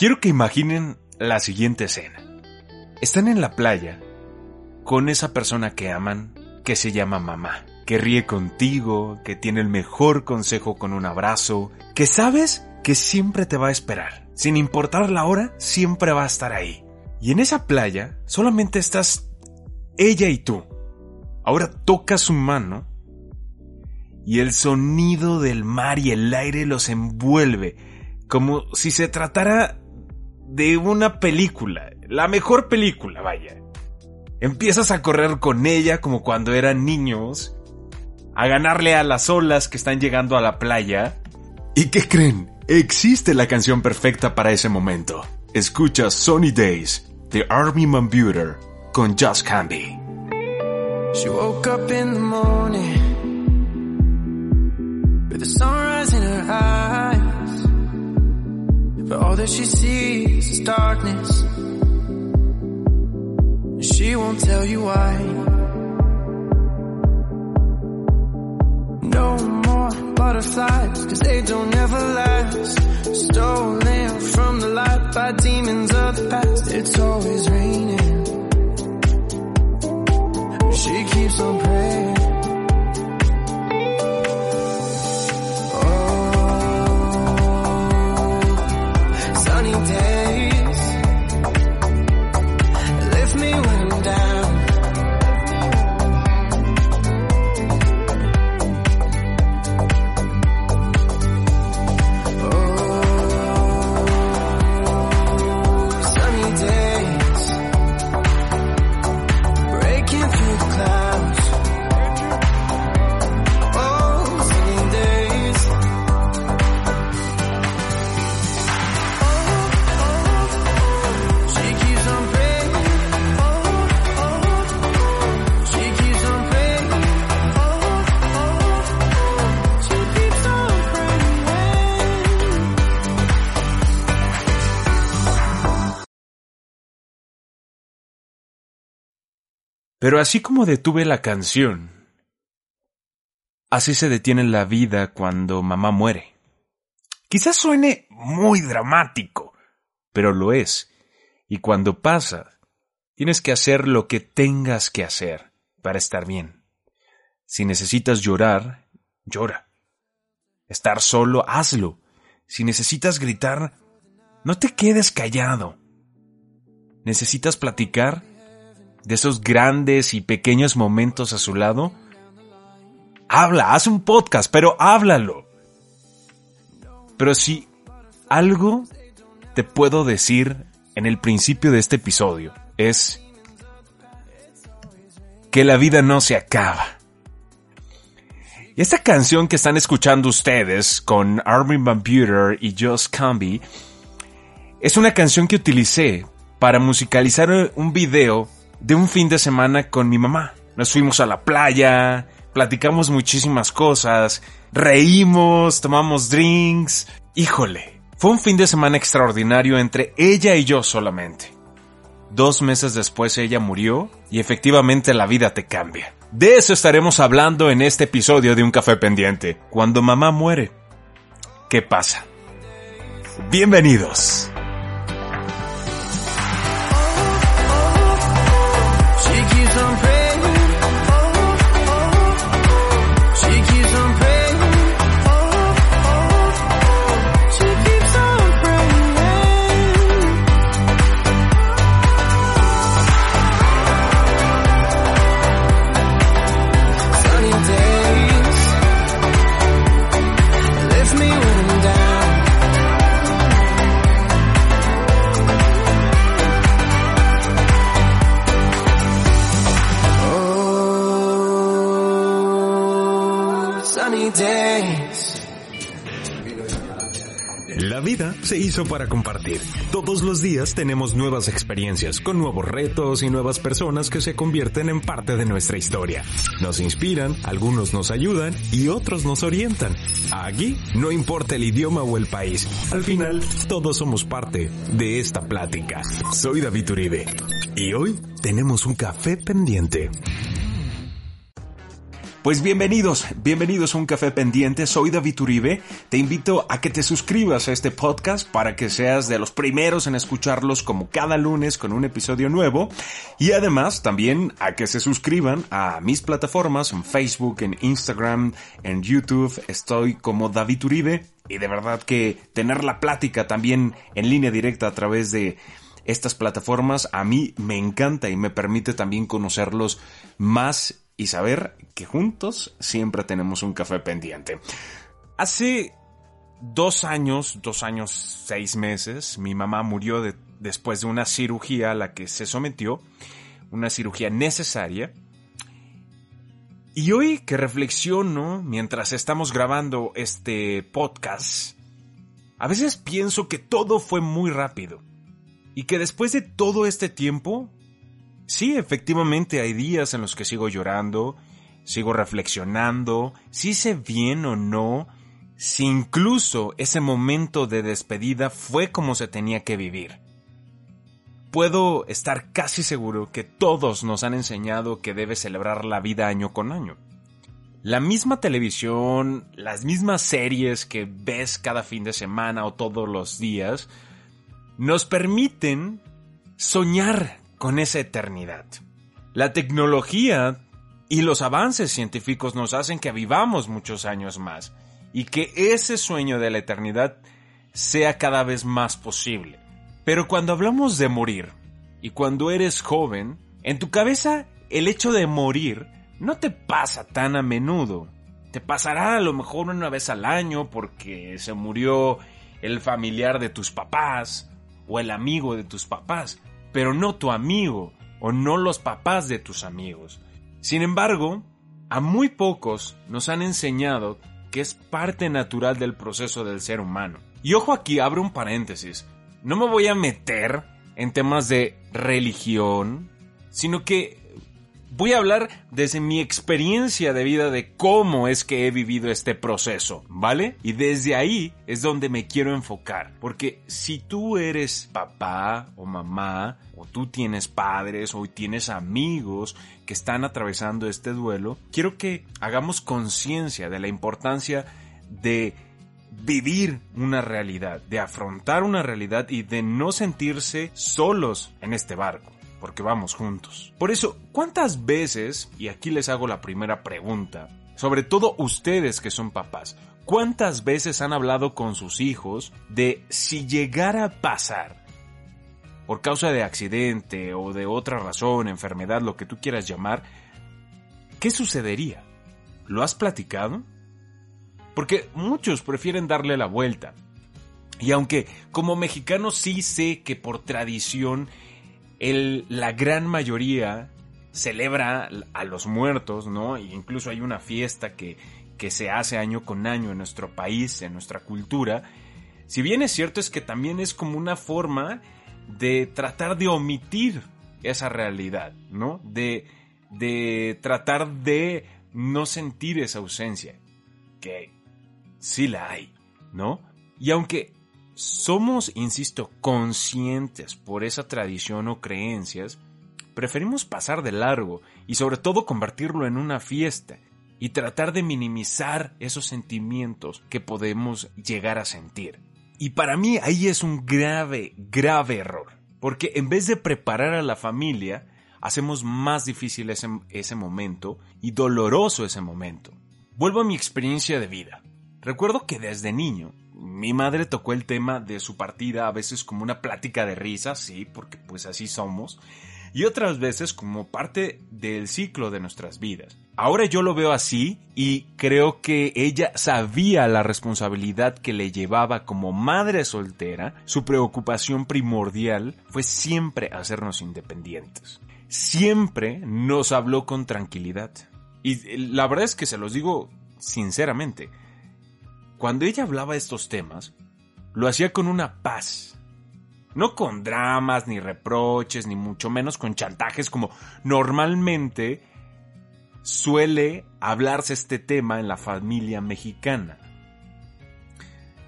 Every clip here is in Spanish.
Quiero que imaginen la siguiente escena. Están en la playa con esa persona que aman, que se llama mamá, que ríe contigo, que tiene el mejor consejo con un abrazo, que sabes que siempre te va a esperar. Sin importar la hora, siempre va a estar ahí. Y en esa playa solamente estás ella y tú. Ahora toca su mano y el sonido del mar y el aire los envuelve, como si se tratara de una película, la mejor película, vaya. Empiezas a correr con ella como cuando eran niños, a ganarle a las olas que están llegando a la playa. ¿Y qué creen? Existe la canción perfecta para ese momento. Escucha Sunny Days de Army Man Buter con Just Candy. She woke up in the morning with the sunrise in her eyes. But all that she sees is darkness. And she won't tell you why. No more butterflies, cause they don't ever last. Stolen from the light by demons of the past. It's always Pero así como detuve la canción, así se detiene la vida cuando mamá muere. Quizás suene muy dramático, pero lo es. Y cuando pasa, tienes que hacer lo que tengas que hacer para estar bien. Si necesitas llorar, llora. Estar solo, hazlo. Si necesitas gritar, no te quedes callado. ¿Necesitas platicar? De esos grandes y pequeños momentos a su lado? Habla, haz un podcast, pero háblalo. Pero si algo te puedo decir en el principio de este episodio es que la vida no se acaba. Y esta canción que están escuchando ustedes con Armin Van Buren y Josh Camby es una canción que utilicé para musicalizar un video de un fin de semana con mi mamá. Nos fuimos a la playa, platicamos muchísimas cosas, reímos, tomamos drinks. Híjole, fue un fin de semana extraordinario entre ella y yo solamente. Dos meses después ella murió y efectivamente la vida te cambia. De eso estaremos hablando en este episodio de Un Café Pendiente. Cuando mamá muere, ¿qué pasa? Bienvenidos. La vida se hizo para compartir. Todos los días tenemos nuevas experiencias, con nuevos retos y nuevas personas que se convierten en parte de nuestra historia. Nos inspiran, algunos nos ayudan y otros nos orientan. Aquí no importa el idioma o el país. Al final, todos somos parte de esta plática. Soy David Uribe y hoy tenemos un café pendiente. Pues bienvenidos, bienvenidos a un café pendiente, soy David Uribe, te invito a que te suscribas a este podcast para que seas de los primeros en escucharlos como cada lunes con un episodio nuevo. Y además también a que se suscriban a mis plataformas en Facebook, en Instagram, en YouTube, estoy como David Uribe. Y de verdad que tener la plática también en línea directa a través de estas plataformas a mí me encanta y me permite también conocerlos más y saber que juntos siempre tenemos un café pendiente. Hace dos años, dos años, seis meses, mi mamá murió después de una cirugía a la que se sometió, una cirugía necesaria. Y hoy que reflexiono mientras estamos grabando este podcast, a veces pienso que todo fue muy rápido y que después de todo este tiempo Sí, efectivamente hay días en los que sigo llorando, sigo reflexionando, si sé bien o no, si incluso ese momento de despedida fue como se tenía que vivir. Puedo estar casi seguro que todos nos han enseñado que debe celebrar la vida año con año. La misma televisión, las mismas series que ves cada fin de semana o todos los días, nos permiten soñar con esa eternidad. La tecnología y los avances científicos nos hacen que vivamos muchos años más y que ese sueño de la eternidad sea cada vez más posible. Pero cuando hablamos de morir y cuando eres joven, en tu cabeza el hecho de morir no te pasa tan a menudo. Te pasará a lo mejor una vez al año porque se murió el familiar de tus papás o el amigo de tus papás pero no tu amigo o no los papás de tus amigos. Sin embargo, a muy pocos nos han enseñado que es parte natural del proceso del ser humano. Y ojo aquí, abro un paréntesis. No me voy a meter en temas de religión, sino que voy a hablar desde mi experiencia de vida de cómo es que he vivido este proceso, ¿vale? Y desde ahí es donde me quiero enfocar, porque si tú eres papá o mamá, o tú tienes padres o tienes amigos que están atravesando este duelo, quiero que hagamos conciencia de la importancia de vivir una realidad, de afrontar una realidad y de no sentirse solos en este barco porque vamos juntos. Por eso, ¿cuántas veces, y aquí les hago la primera pregunta, sobre todo ustedes que son papás, ¿cuántas veces han hablado con sus hijos de si llegara a pasar, por causa de accidente o de otra razón, enfermedad, lo que tú quieras llamar, ¿qué sucedería? ¿Lo has platicado? Porque muchos prefieren darle la vuelta. Y aunque como mexicano sí sé que por tradición la gran mayoría celebra a los muertos, ¿no? E incluso hay una fiesta que, que se hace año con año en nuestro país, en nuestra cultura. Si bien es cierto es que también es como una forma de tratar de omitir esa realidad, ¿no? De, de tratar de no sentir esa ausencia, que sí la hay, ¿no? Y aunque somos, insisto, conscientes por esa tradición o creencias, preferimos pasar de largo y sobre todo convertirlo en una fiesta y tratar de minimizar esos sentimientos que podemos llegar a sentir. Y para mí ahí es un grave, grave error, porque en vez de preparar a la familia, hacemos más difícil ese, ese momento y doloroso ese momento. Vuelvo a mi experiencia de vida. Recuerdo que desde niño mi madre tocó el tema de su partida a veces como una plática de risa, sí, porque pues así somos, y otras veces como parte del ciclo de nuestras vidas. Ahora yo lo veo así y creo que ella sabía la responsabilidad que le llevaba como madre soltera, su preocupación primordial fue siempre hacernos independientes. Siempre nos habló con tranquilidad. Y la verdad es que se los digo sinceramente, cuando ella hablaba de estos temas, lo hacía con una paz. No con dramas, ni reproches, ni mucho menos con chantajes como normalmente suele hablarse este tema en la familia mexicana.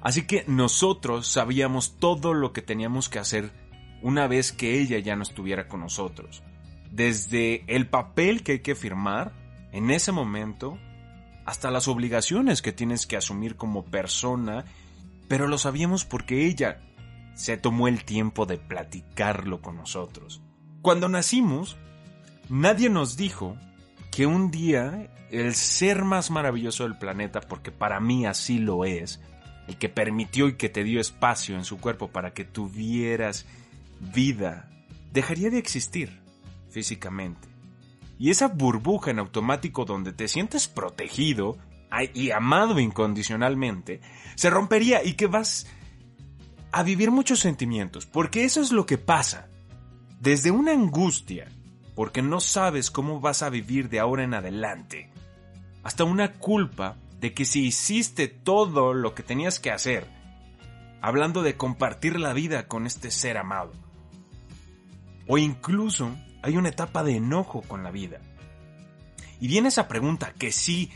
Así que nosotros sabíamos todo lo que teníamos que hacer una vez que ella ya no estuviera con nosotros. Desde el papel que hay que firmar en ese momento hasta las obligaciones que tienes que asumir como persona, pero lo sabíamos porque ella se tomó el tiempo de platicarlo con nosotros. Cuando nacimos, nadie nos dijo que un día el ser más maravilloso del planeta, porque para mí así lo es, el que permitió y que te dio espacio en su cuerpo para que tuvieras vida, dejaría de existir físicamente. Y esa burbuja en automático donde te sientes protegido y amado incondicionalmente, se rompería y que vas a vivir muchos sentimientos, porque eso es lo que pasa. Desde una angustia, porque no sabes cómo vas a vivir de ahora en adelante, hasta una culpa de que si hiciste todo lo que tenías que hacer, hablando de compartir la vida con este ser amado. O incluso hay una etapa de enojo con la vida. Y viene esa pregunta que sí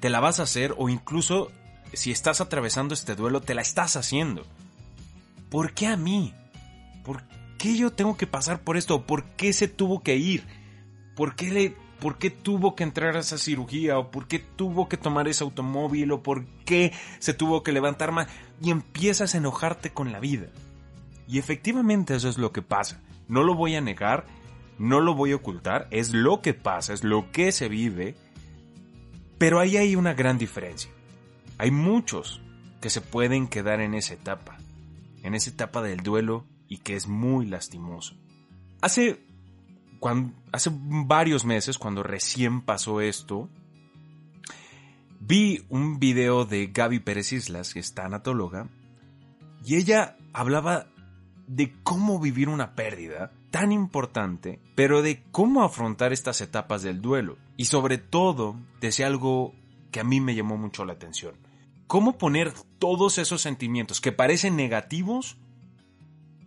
te la vas a hacer o incluso si estás atravesando este duelo te la estás haciendo. ¿Por qué a mí? ¿Por qué yo tengo que pasar por esto? ¿Por qué se tuvo que ir? ¿Por qué le por qué tuvo que entrar a esa cirugía o por qué tuvo que tomar ese automóvil o por qué se tuvo que levantar más y empiezas a enojarte con la vida. Y efectivamente eso es lo que pasa. No lo voy a negar, no lo voy a ocultar, es lo que pasa, es lo que se vive. Pero ahí hay una gran diferencia. Hay muchos que se pueden quedar en esa etapa, en esa etapa del duelo y que es muy lastimoso. Hace hace varios meses, cuando recién pasó esto, vi un video de Gaby Pérez Islas, que es tanatóloga, y ella hablaba de cómo vivir una pérdida tan importante, pero de cómo afrontar estas etapas del duelo. Y sobre todo, decía algo que a mí me llamó mucho la atención. Cómo poner todos esos sentimientos que parecen negativos,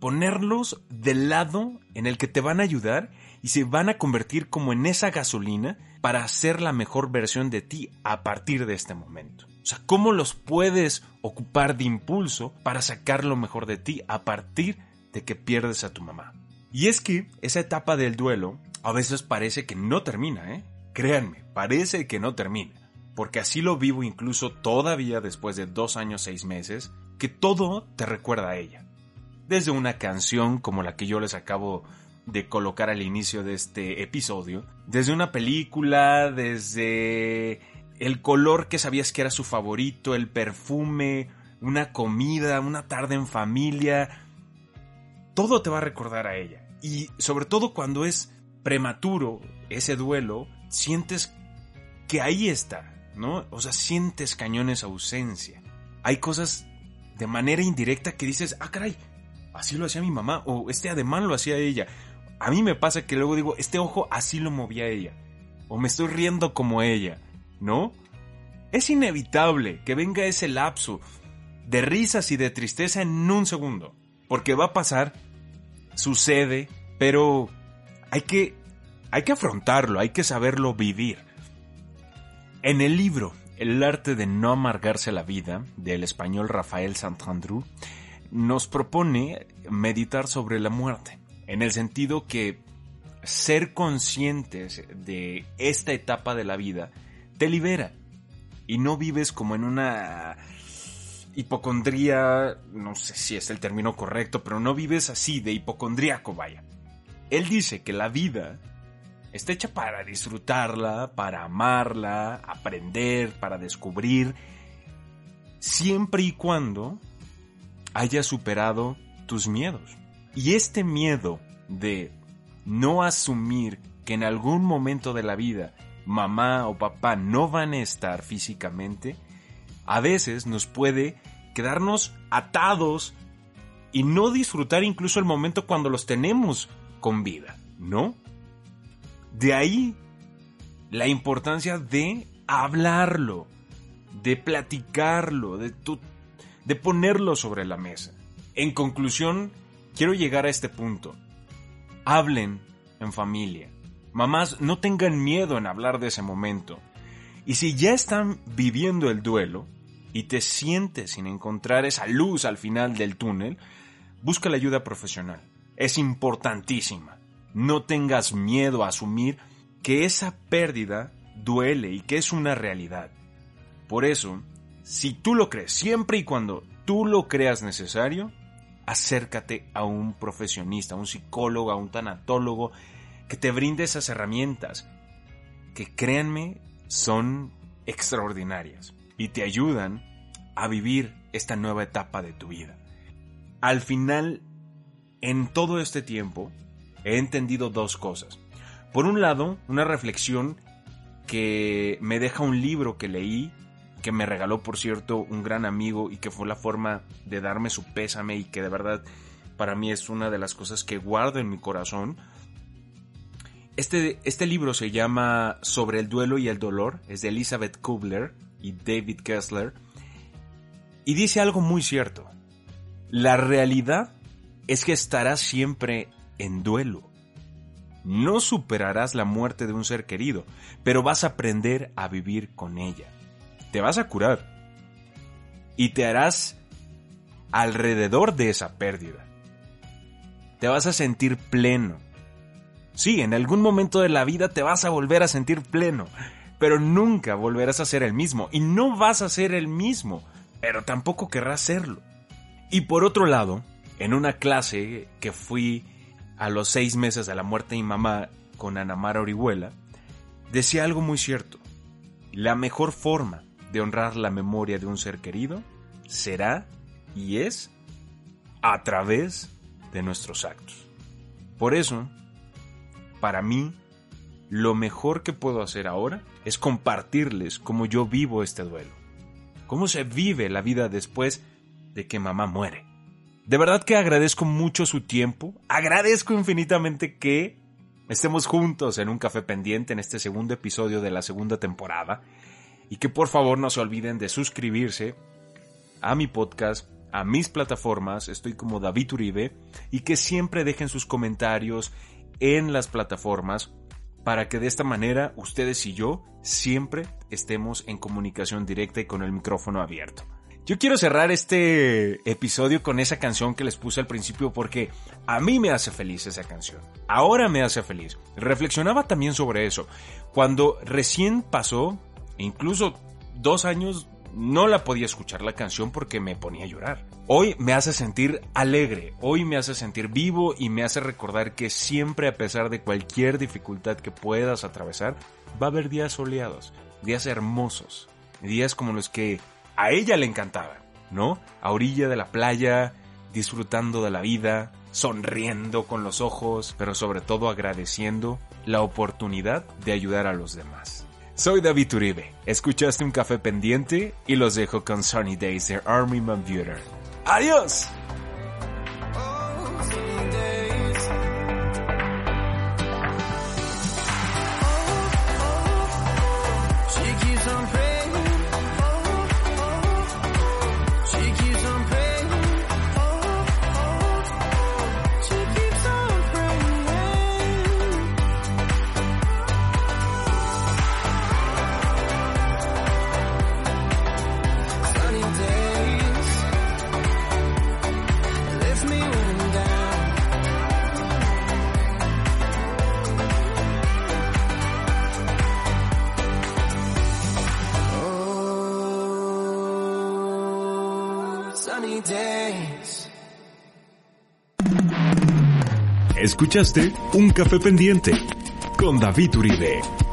ponerlos del lado en el que te van a ayudar y se van a convertir como en esa gasolina para hacer la mejor versión de ti a partir de este momento. O sea, cómo los puedes ocupar de impulso para sacar lo mejor de ti a partir de que pierdes a tu mamá. Y es que esa etapa del duelo a veces parece que no termina, ¿eh? Créanme, parece que no termina. Porque así lo vivo incluso todavía después de dos años, seis meses, que todo te recuerda a ella. Desde una canción como la que yo les acabo de colocar al inicio de este episodio. Desde una película, desde el color que sabías que era su favorito, el perfume, una comida, una tarde en familia. Todo te va a recordar a ella. Y sobre todo cuando es prematuro ese duelo, sientes que ahí está, ¿no? O sea, sientes cañones ausencia. Hay cosas de manera indirecta que dices, ah, caray, así lo hacía mi mamá, o este ademán lo hacía ella, a mí me pasa que luego digo, este ojo así lo movía ella. O me estoy riendo como ella, ¿no? Es inevitable que venga ese lapso de risas y de tristeza en un segundo. Porque va a pasar, sucede, pero hay que, hay que afrontarlo, hay que saberlo vivir. En el libro El arte de no amargarse la vida, del español Rafael Santandrú, nos propone meditar sobre la muerte en el sentido que ser conscientes de esta etapa de la vida te libera y no vives como en una hipocondría, no sé si es el término correcto, pero no vives así de hipocondríaco, vaya. Él dice que la vida está hecha para disfrutarla, para amarla, aprender, para descubrir, siempre y cuando hayas superado tus miedos. Y este miedo de no asumir que en algún momento de la vida mamá o papá no van a estar físicamente, a veces nos puede quedarnos atados y no disfrutar incluso el momento cuando los tenemos con vida, ¿no? De ahí la importancia de hablarlo, de platicarlo, de, de ponerlo sobre la mesa. En conclusión, quiero llegar a este punto. Hablen en familia. Mamás, no tengan miedo en hablar de ese momento. Y si ya están viviendo el duelo y te sientes sin encontrar esa luz al final del túnel, busca la ayuda profesional. Es importantísima. No tengas miedo a asumir que esa pérdida duele y que es una realidad. Por eso, si tú lo crees, siempre y cuando tú lo creas necesario, acércate a un profesionista, a un psicólogo, a un tanatólogo, que te brinde esas herramientas, que créanme, son extraordinarias y te ayudan a vivir esta nueva etapa de tu vida. Al final, en todo este tiempo, he entendido dos cosas. Por un lado, una reflexión que me deja un libro que leí, que me regaló, por cierto, un gran amigo y que fue la forma de darme su pésame y que de verdad para mí es una de las cosas que guardo en mi corazón. Este, este libro se llama Sobre el duelo y el dolor, es de Elizabeth Kubler y David Kessler, y dice algo muy cierto. La realidad es que estarás siempre en duelo. No superarás la muerte de un ser querido, pero vas a aprender a vivir con ella. Te vas a curar. Y te harás alrededor de esa pérdida. Te vas a sentir pleno. Sí, en algún momento de la vida te vas a volver a sentir pleno, pero nunca volverás a ser el mismo. Y no vas a ser el mismo, pero tampoco querrás serlo. Y por otro lado, en una clase que fui a los seis meses de la muerte de mi mamá con Ana Mara Orihuela, decía algo muy cierto. La mejor forma de honrar la memoria de un ser querido será y es a través de nuestros actos. Por eso, para mí, lo mejor que puedo hacer ahora es compartirles cómo yo vivo este duelo, cómo se vive la vida después de que mamá muere. De verdad que agradezco mucho su tiempo. Agradezco infinitamente que estemos juntos en un café pendiente en este segundo episodio de la segunda temporada. Y que por favor no se olviden de suscribirse a mi podcast, a mis plataformas. Estoy como David Uribe. Y que siempre dejen sus comentarios en las plataformas para que de esta manera ustedes y yo siempre estemos en comunicación directa y con el micrófono abierto. Yo quiero cerrar este episodio con esa canción que les puse al principio porque a mí me hace feliz esa canción. Ahora me hace feliz. Reflexionaba también sobre eso. Cuando recién pasó, incluso dos años, no la podía escuchar la canción porque me ponía a llorar. Hoy me hace sentir alegre, hoy me hace sentir vivo y me hace recordar que siempre a pesar de cualquier dificultad que puedas atravesar, va a haber días soleados, días hermosos, días como los que a ella le encantaba, ¿no? A orilla de la playa, disfrutando de la vida, sonriendo con los ojos, pero sobre todo agradeciendo la oportunidad de ayudar a los demás. Soy David Uribe, escuchaste un café pendiente y los dejo con Sunny Days de Army Man Buter. ¡Adiós! Escuchaste Un Café Pendiente con David Uribe.